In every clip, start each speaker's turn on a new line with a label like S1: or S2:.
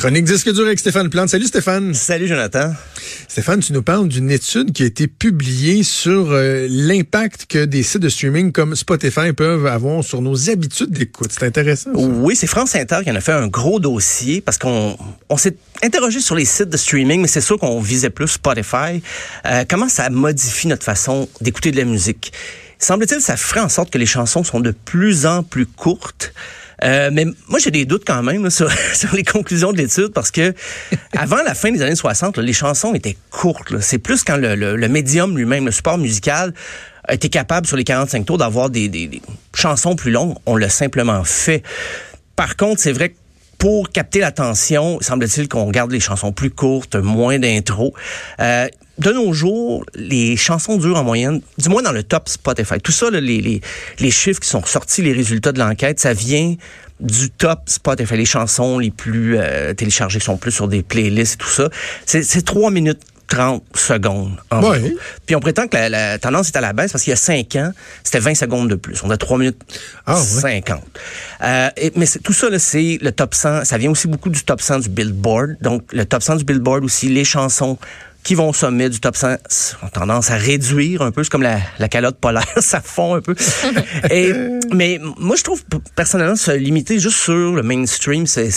S1: Chronique disque dur avec Stéphane Plante. Salut Stéphane.
S2: Salut Jonathan.
S1: Stéphane, tu nous parles d'une étude qui a été publiée sur euh, l'impact que des sites de streaming comme Spotify peuvent avoir sur nos habitudes d'écoute. C'est intéressant. Ça.
S2: Oui, c'est France Inter qui en a fait un gros dossier parce qu'on on, s'est interrogé sur les sites de streaming, mais c'est sûr qu'on visait plus Spotify. Euh, comment ça modifie notre façon d'écouter de la musique? Semble-t-il, ça ferait en sorte que les chansons sont de plus en plus courtes. Euh, mais moi, j'ai des doutes quand même là, sur, sur, les conclusions de l'étude parce que avant la fin des années 60, là, les chansons étaient courtes. C'est plus quand le, le, le médium lui-même, le support musical, a été capable sur les 45 tours d'avoir des, des, des chansons plus longues. On l'a simplement fait. Par contre, c'est vrai que pour capter l'attention, semble-t-il qu'on garde les chansons plus courtes, moins d'intro. Euh, de nos jours, les chansons durent en moyenne, du moins dans le top Spotify. Tout ça, là, les, les, les chiffres qui sont sortis, les résultats de l'enquête, ça vient du top Spotify. Les chansons les plus euh, téléchargées sont plus sur des playlists et tout ça. C'est trois minutes 30 secondes. En
S1: oui.
S2: Puis on prétend que la, la, tendance est à la baisse parce qu'il y a 5 ans, c'était 20 secondes de plus. On a 3 minutes ah, 50. Oui. Euh, et, mais tout ça, c'est le top 100. Ça vient aussi beaucoup du top 100 du Billboard. Donc, le top 100 du Billboard aussi, les chansons qui vont au sommet du top 100 ont tendance à réduire un peu. C'est comme la, la calotte polaire, ça fond un peu. Et, mais moi, je trouve personnellement se limiter juste sur le mainstream, c'est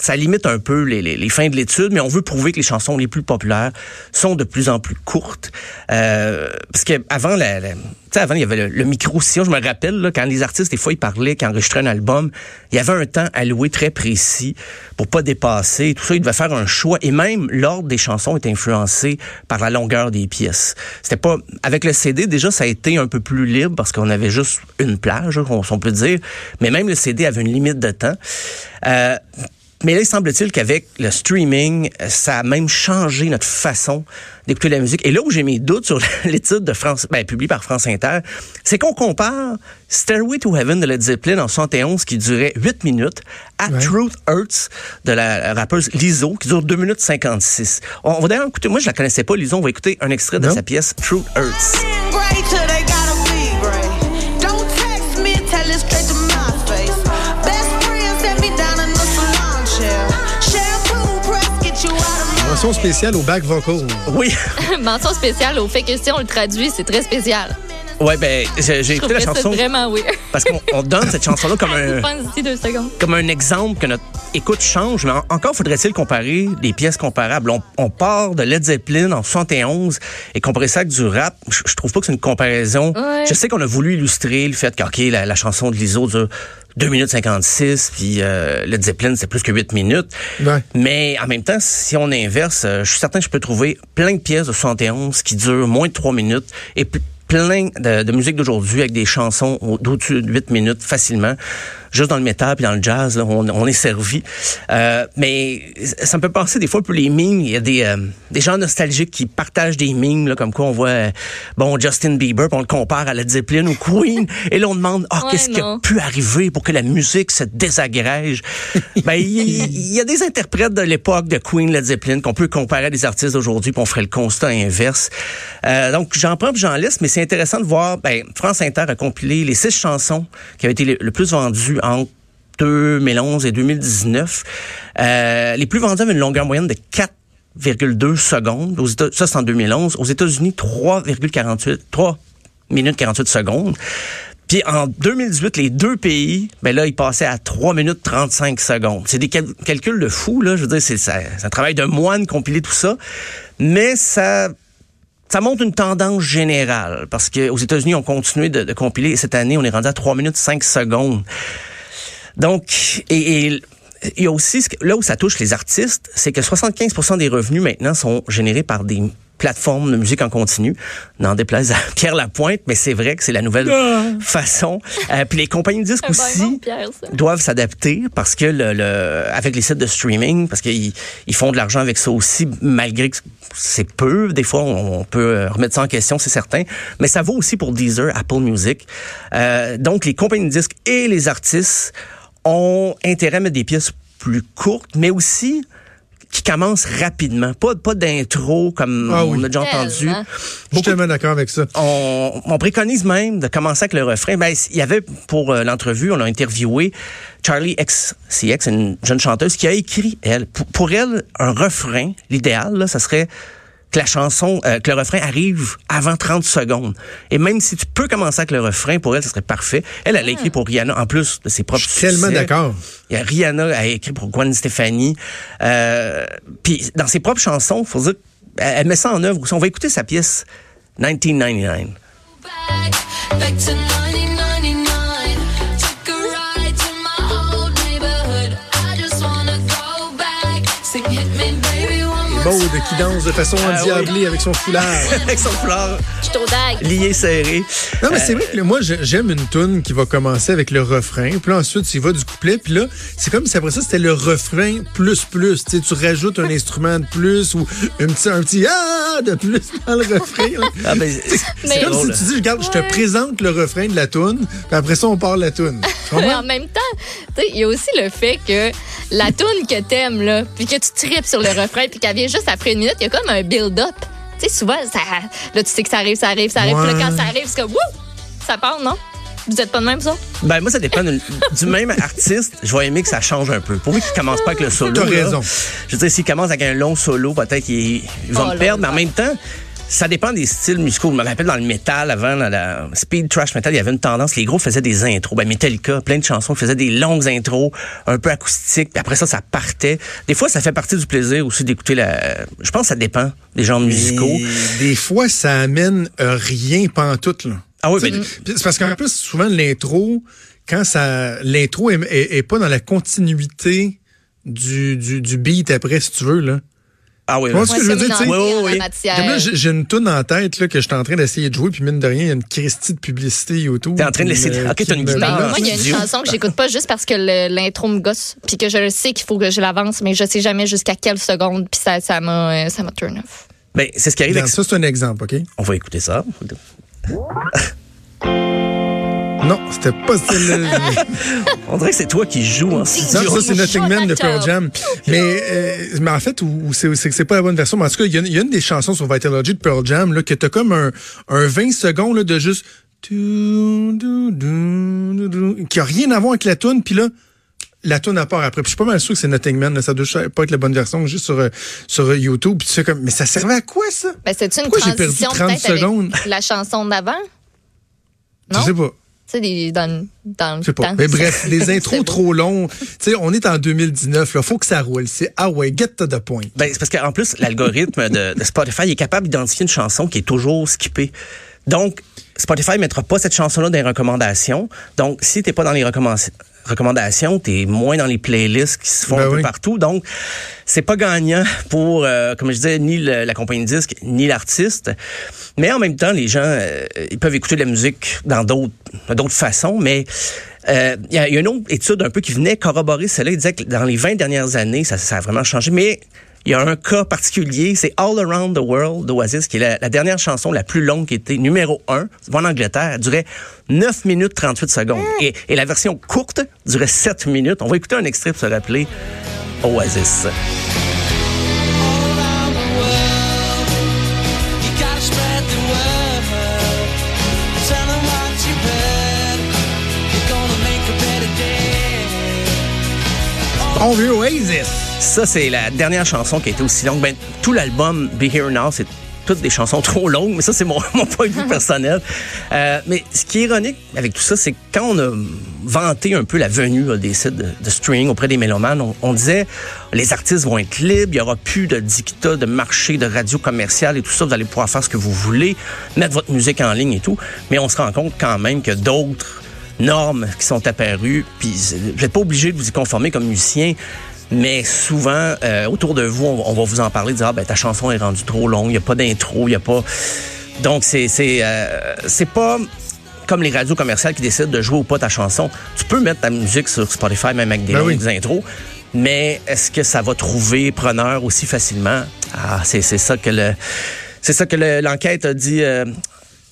S2: ça limite un peu les, les, les fins de l'étude, mais on veut prouver que les chansons les plus populaires sont de plus en plus courtes. Euh, parce qu'avant, la, la, avant, il y avait le, le micro-sillon. Je me rappelle, là, quand les artistes, des fois, ils parlaient, quand enregistraient un album, il y avait un temps alloué très précis pour pas dépasser. Tout ça, ils devaient faire un choix. Et même l'ordre des chansons est influencé par la longueur des pièces. C'était pas... Avec le CD, déjà, ça a été un peu plus libre parce qu'on avait juste une plage, on, peut dire. Mais même le CD avait une limite de temps. Euh, mais là, il semble-t-il qu'avec le streaming, ça a même changé notre façon d'écouter la musique. Et là où j'ai mes doutes sur l'étude de France, ben, publiée par France Inter, c'est qu'on compare Stairway to Heaven de Led Zeppelin en 71 qui durait 8 minutes à ouais. Truth Hurts de la rappeuse Lizzo qui dure 2 minutes 56. On, va d'ailleurs écouter, moi je la connaissais pas Lizzo, on va écouter un extrait de sa pièce Truth Hurts.
S1: Mention spéciale au back vocal.
S2: Oui.
S3: Mention spéciale au fait que si on le traduit, c'est très spécial.
S2: Ouais, ben, j'ai écouté la chanson.
S3: vraiment weird.
S2: Parce qu'on donne cette chanson-là comme un.
S3: deux secondes.
S2: Comme un exemple que notre écoute change, mais encore faudrait-il comparer des pièces comparables. On, on, part de Led Zeppelin en 71 et comparer ça avec du rap. Je, je trouve pas que c'est une comparaison.
S3: Ouais.
S2: Je sais qu'on a voulu illustrer le fait que, OK, la, la chanson de l'ISO dure 2 minutes 56, puis euh, Led Zeppelin, c'est plus que 8 minutes.
S1: Ouais.
S2: Mais en même temps, si on inverse, euh, je suis certain que je peux trouver plein de pièces de 71 qui durent moins de 3 minutes et plein de, de musique d'aujourd'hui avec des chansons d'au-dessus de 8 minutes facilement. Juste dans le métal puis dans le jazz, là, on, on est servi. Euh, mais ça me peut penser des fois peu les mimes. Il y a des, euh, des gens nostalgiques qui partagent des mimes, là, comme quoi on voit euh, bon Justin Bieber, puis on le compare à Led Zeppelin ou Queen, et là on demande oh,
S3: ouais,
S2: qu'est-ce qui a pu arriver pour que la musique se désagrège? ben il y, y, a des interprètes de l'époque de Queen, Led Zeppelin qu'on peut comparer à des artistes d'aujourd'hui, puis on ferait le constat inverse. Donc j'en prends j'en laisse, mais c'est intéressant de voir. Ben France Inter a compilé les six chansons qui avaient été le, le plus vendues entre 2011 et 2019. Euh, les plus vendus avaient une longueur moyenne de 4,2 secondes. Ça, c'est en 2011. Aux États-Unis, 3,48 3 minutes 48 secondes. Puis en 2018, les deux pays, ben là, ils passaient à 3 minutes 35 secondes. C'est des cal calculs de fou, là. Je veux dire, c'est ça, un travail de moine compiler tout ça. Mais ça ça montre une tendance générale parce que aux États-Unis, on continué de, de compiler. Cette année, on est rendu à 3 minutes 5 secondes. Donc, et, et il y a aussi, là où ça touche les artistes, c'est que 75% des revenus maintenant sont générés par des plateformes de musique en continu. N'en déplaise à Pierre Lapointe, mais c'est vrai que c'est la nouvelle ah. façon. Euh, puis les compagnies de disques aussi
S3: bon, Pierre,
S2: doivent s'adapter parce que le, le, avec les sites de streaming, parce qu'ils ils font de l'argent avec ça aussi, malgré que c'est peu. Des fois, on, on, peut remettre ça en question, c'est certain. Mais ça vaut aussi pour Deezer, Apple Music. Euh, donc, les compagnies de disques et les artistes ont intérêt à mettre des pièces plus courtes, mais aussi qui commence rapidement. Pas, pas d'intro comme
S1: Ah oui.
S2: on a déjà entendu.
S3: Tellement.
S1: Je suis tellement d'accord avec ça.
S2: On, on préconise même de commencer avec le refrain. Ben, il y avait pour euh, l'entrevue, on a interviewé Charlie XCX, une jeune chanteuse qui a écrit elle. Pour, pour elle, un refrain, l'idéal, là, ça serait que la chanson, euh, que le refrain arrive avant 30 secondes. Et même si tu peux commencer avec le refrain, pour elle, ça serait parfait. Elle, elle a écrit pour Rihanna, en plus de ses propres
S1: Je suis tellement d'accord.
S2: Il y a Rihanna a écrit pour Gwen Stefani. Euh, Puis dans ses propres chansons, faut dire, elle, met ça en œuvre aussi. On va écouter sa pièce 1999.
S4: back, back
S1: Maude qui danse de façon
S2: Ah
S1: endiablée avec son foulard.
S2: Avec son foulard
S3: Je suis au dag.
S2: lié serré.
S1: Non, mais c'est vrai que là, moi, j'aime une tune qui va commencer avec le refrain, puis là, ensuite, tu y vas du couplet, puis là, c'est comme si après ça, c'était le refrain plus plus. Tu sais, tu rajoutes un instrument de plus ou un petit, un petit ah de plus dans le refrain.
S2: Ah, ben,
S1: C'est comme
S2: drôle.
S1: si tu dis, regarde, je te présente le refrain de la tune, puis après ça, on part la tune. Tu
S3: Mais en même temps, tu sais, il y a aussi le fait que la tune que t'aimes, là, puis que tu tripes sur le refrain, puis qu'elle vient juste après une minute, il y a comme un build-up. Tu sais, souvent, ça, là, tu sais que ça arrive, ça arrive, ça arrive. Puis là,
S1: Ouais.
S3: quand ça arrive, c'est comme, wouh, ça part, non? Vous êtes pas de même, ça?
S2: ben, moi, ça dépend du même artiste. Je vais aimer que ça change un peu. Pour lui qui commence pas avec le solo.
S1: T'as
S2: là,
S1: raison.
S2: Je veux dire, s'il commence avec un long solo, peut-être qu'il il va
S3: Oh
S2: me
S3: là
S2: perdre. Mais en même temps, ça dépend des styles musicaux. Je me rappelle dans le métal, avant, dans la speed trash metal, il y avait une tendance. Les groupes faisaient des intros. Ben, Metallica, plein de chansons faisaient des longues intros, un peu acoustiques. Puis après ça, ça partait. Des fois, ça fait partie du plaisir aussi d'écouter la... Je pense que ça dépend des genres musicaux.
S1: Et des fois, ça amène euh, rien pantoute, là.
S2: Ah oui,
S1: puis C'est parce qu'en plus, souvent, l'intro, quand ça, l'intro est, est- est pas dans la continuité du, du, du beat après, si tu veux, là.
S2: Ah oui,
S1: Moi,
S2: là.
S1: ce que je veux dire, tu sais? Comme là, j'ai une toune en tête là, que je suis en train d'essayer de jouer, puis mine de rien, il y a une Christie de publicité YouTube.
S2: T'es en train de laisser- Ok, t'as une guitare.
S3: Moi, il y a une chanson que j'écoute pas juste parce que l'intro me gosse, puis que je le sais qu'il faut que je l'avance, mais je sais jamais jusqu'à quelle seconde, puis ça, ça m'a, euh, ça m'a turn off.
S2: Ben, c'est ce qui arrive avec
S1: Ça, c'est un exemple, OK?
S2: On va écouter ça.
S1: Non, c'était pas celle-là.
S2: On dirait que c'est toi qui joues en
S1: Non,
S2: studio.
S1: ça, c'est Nothing Man de Pearl Jam. Mais, euh, mais en fait, où c'est c'est que c'est pas la bonne version. Mais en tout cas, il y, a- il y a une des chansons sur Vitalogy de Pearl Jam là, que t'as comme un, un 20 secondes là, de juste... tu- du- du- du- du- qui a rien à voir avec la tune puis là, la tune à part après. Puis je suis pas mal sûr que c'est Nothing Man. là. ça doit pas être la bonne version, juste sur, euh, sur euh, YouTube. Puis tu sais comme, mais ça servait à quoi, ça?
S3: Ben, c'est une
S1: Pourquoi j'ai perdu
S3: transition
S1: 30
S3: peut-être
S1: secondes?
S3: avec la chanson d'avant? Non?
S1: Je sais pas.
S3: Tu sais, des- dans, le- dans le
S1: Je sais pas.
S3: temps.
S1: Mais bref, des
S3: C'est
S1: intros trop longs. Tu sais, on est en 2019, là. Faut que ça roule. C'est, ah ouais, get to the point.
S2: Ben, c'est parce qu'en plus, l'algorithme de, de Spotify est capable d'identifier une chanson qui est toujours skippée. Donc, Spotify ne mettra pas cette chanson-là dans les recommandations. Donc, si t'es pas dans les recommandations, recommandations, t'es moins dans les playlists qui se font
S1: Ben
S2: un peu partout. Donc, c'est pas gagnant pour, euh, comme je disais, ni le- la compagnie de disque, ni l'artiste. Mais en même temps, les gens, euh, ils peuvent écouter de la musique dans d'autres, d'autres façons. Mais euh, il y, a il y a une autre étude un peu qui venait corroborer cela. Il disait que dans les 20 dernières années, ça, ça a vraiment changé. Mais il y a un cas particulier, c'est All Around the World d'Oasis, qui est la, la dernière chanson la plus longue qui était numéro 1, en Angleterre, elle durait 9 minutes 38 secondes. Et, et la version courte durait 7 minutes. On va écouter un extrait pour se rappeler Oasis.
S5: You gotta spread the word. Tell them what you heard. You're gonna make a better day.
S1: On veut Oasis.
S2: Ça, c'est la dernière chanson qui a été aussi longue. Ben, tout l'album Be Here Now, c'est toutes des chansons trop longues, mais ça, c'est mon, point de vue personnel. Euh, mais ce qui est ironique avec tout ça, c'est quand on a vanté un peu la venue des sites de, streaming auprès des mélomanes, on, disait les artistes vont être libres, il y aura plus de dictat, de marché, de radio commerciale et tout ça, vous allez pouvoir faire ce que vous voulez, mettre votre musique en ligne et tout. Mais on se rend compte quand même que d'autres normes qui sont apparues, puis vous n'êtes pas obligé de vous y conformer comme musicien, mais souvent, euh, autour de vous, on, on va vous en parler, dire, ah, ben, ta chanson est rendue trop longue, il n'y a pas d'intro, il n'y a pas... Donc, c'est c'est euh, c'est pas comme les radios commerciales qui décident de jouer ou pas ta chanson. Tu peux mettre ta musique sur Spotify, même avec des
S1: Ben oui.
S2: longues intros, mais est-ce que ça va trouver preneur aussi facilement? Ah, c'est c'est ça que le... C'est ça que le- l'enquête a dit... euh,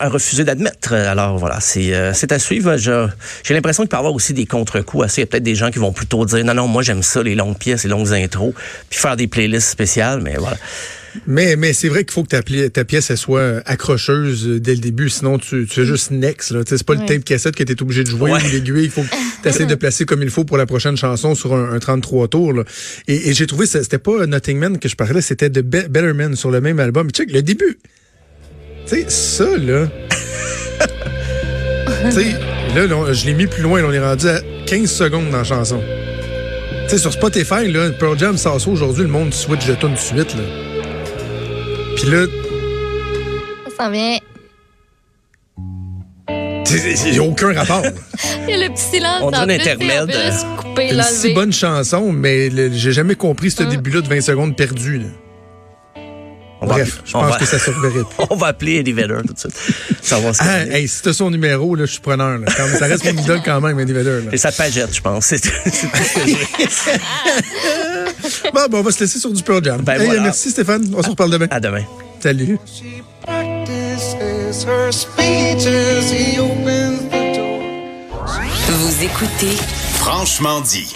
S2: a refusé d'admettre. Alors voilà, c'est euh, c'est à suivre. J'ai l'impression qu'il peut y avoir aussi des contre-coups. assez. Il y a peut-être des gens qui vont plutôt dire non, non, moi j'aime ça, les longues pièces, les longues intros, puis faire des playlists spéciales, mais voilà.
S1: Mais, mais c'est vrai qu'il faut que ta, pli- ta pièce elle soit accrocheuse dès le début, sinon tu, tu fais juste next. C'est pas le tape cassette que tu es obligé de jouer
S2: Ouais.
S1: ou l'aiguille. Il faut que tu essaies de placer comme il faut pour la prochaine chanson sur un, un 33 tours. là. Et, et j'ai trouvé, c'était pas Nothing Man que je parlais, c'était de Be- Better Man sur le même album. Check le début. Tu sais, ça, là. tu sais, là, là, je l'ai mis plus loin. là, on est rendu à 15 secondes dans la chanson. Tu sais, sur Spotify, là, Pearl Jam sort ça aujourd'hui, le monde switch de tout de suite. Là. Puis là,
S3: Ça s'en vient.
S1: il n'y a aucun rapport.
S3: Il y a le petit silence.
S2: On
S3: en
S2: un
S3: plus,
S2: intermède.
S3: Juste couper,
S1: Une si bonne chanson, mais j'ai jamais compris ce
S3: Hein?
S1: début-là de 20 secondes perdu. là.
S2: On va-
S1: Bref, je
S2: on
S1: pense
S2: va-
S1: que ça se reverrait plus.
S2: On va appeler Eddie Vedder tout de suite. Ça va se
S1: Ah, hey, si t'as son numéro, là, je suis preneur. Là. Quand- ça reste mon idole quand même, Eddie Vedder. là.
S2: Et sa pagette, je pense. C'est tout ce que j'ai.
S1: Bon, bon, on va se laisser sur du Pearl Jam.
S2: Ben
S1: Hey,
S2: voilà.
S1: Merci Stéphane, on se reparle demain.
S2: À demain.
S1: Salut.
S5: She practices her speeches. He opens the door.
S6: Vous écoutez
S7: Franchement dit.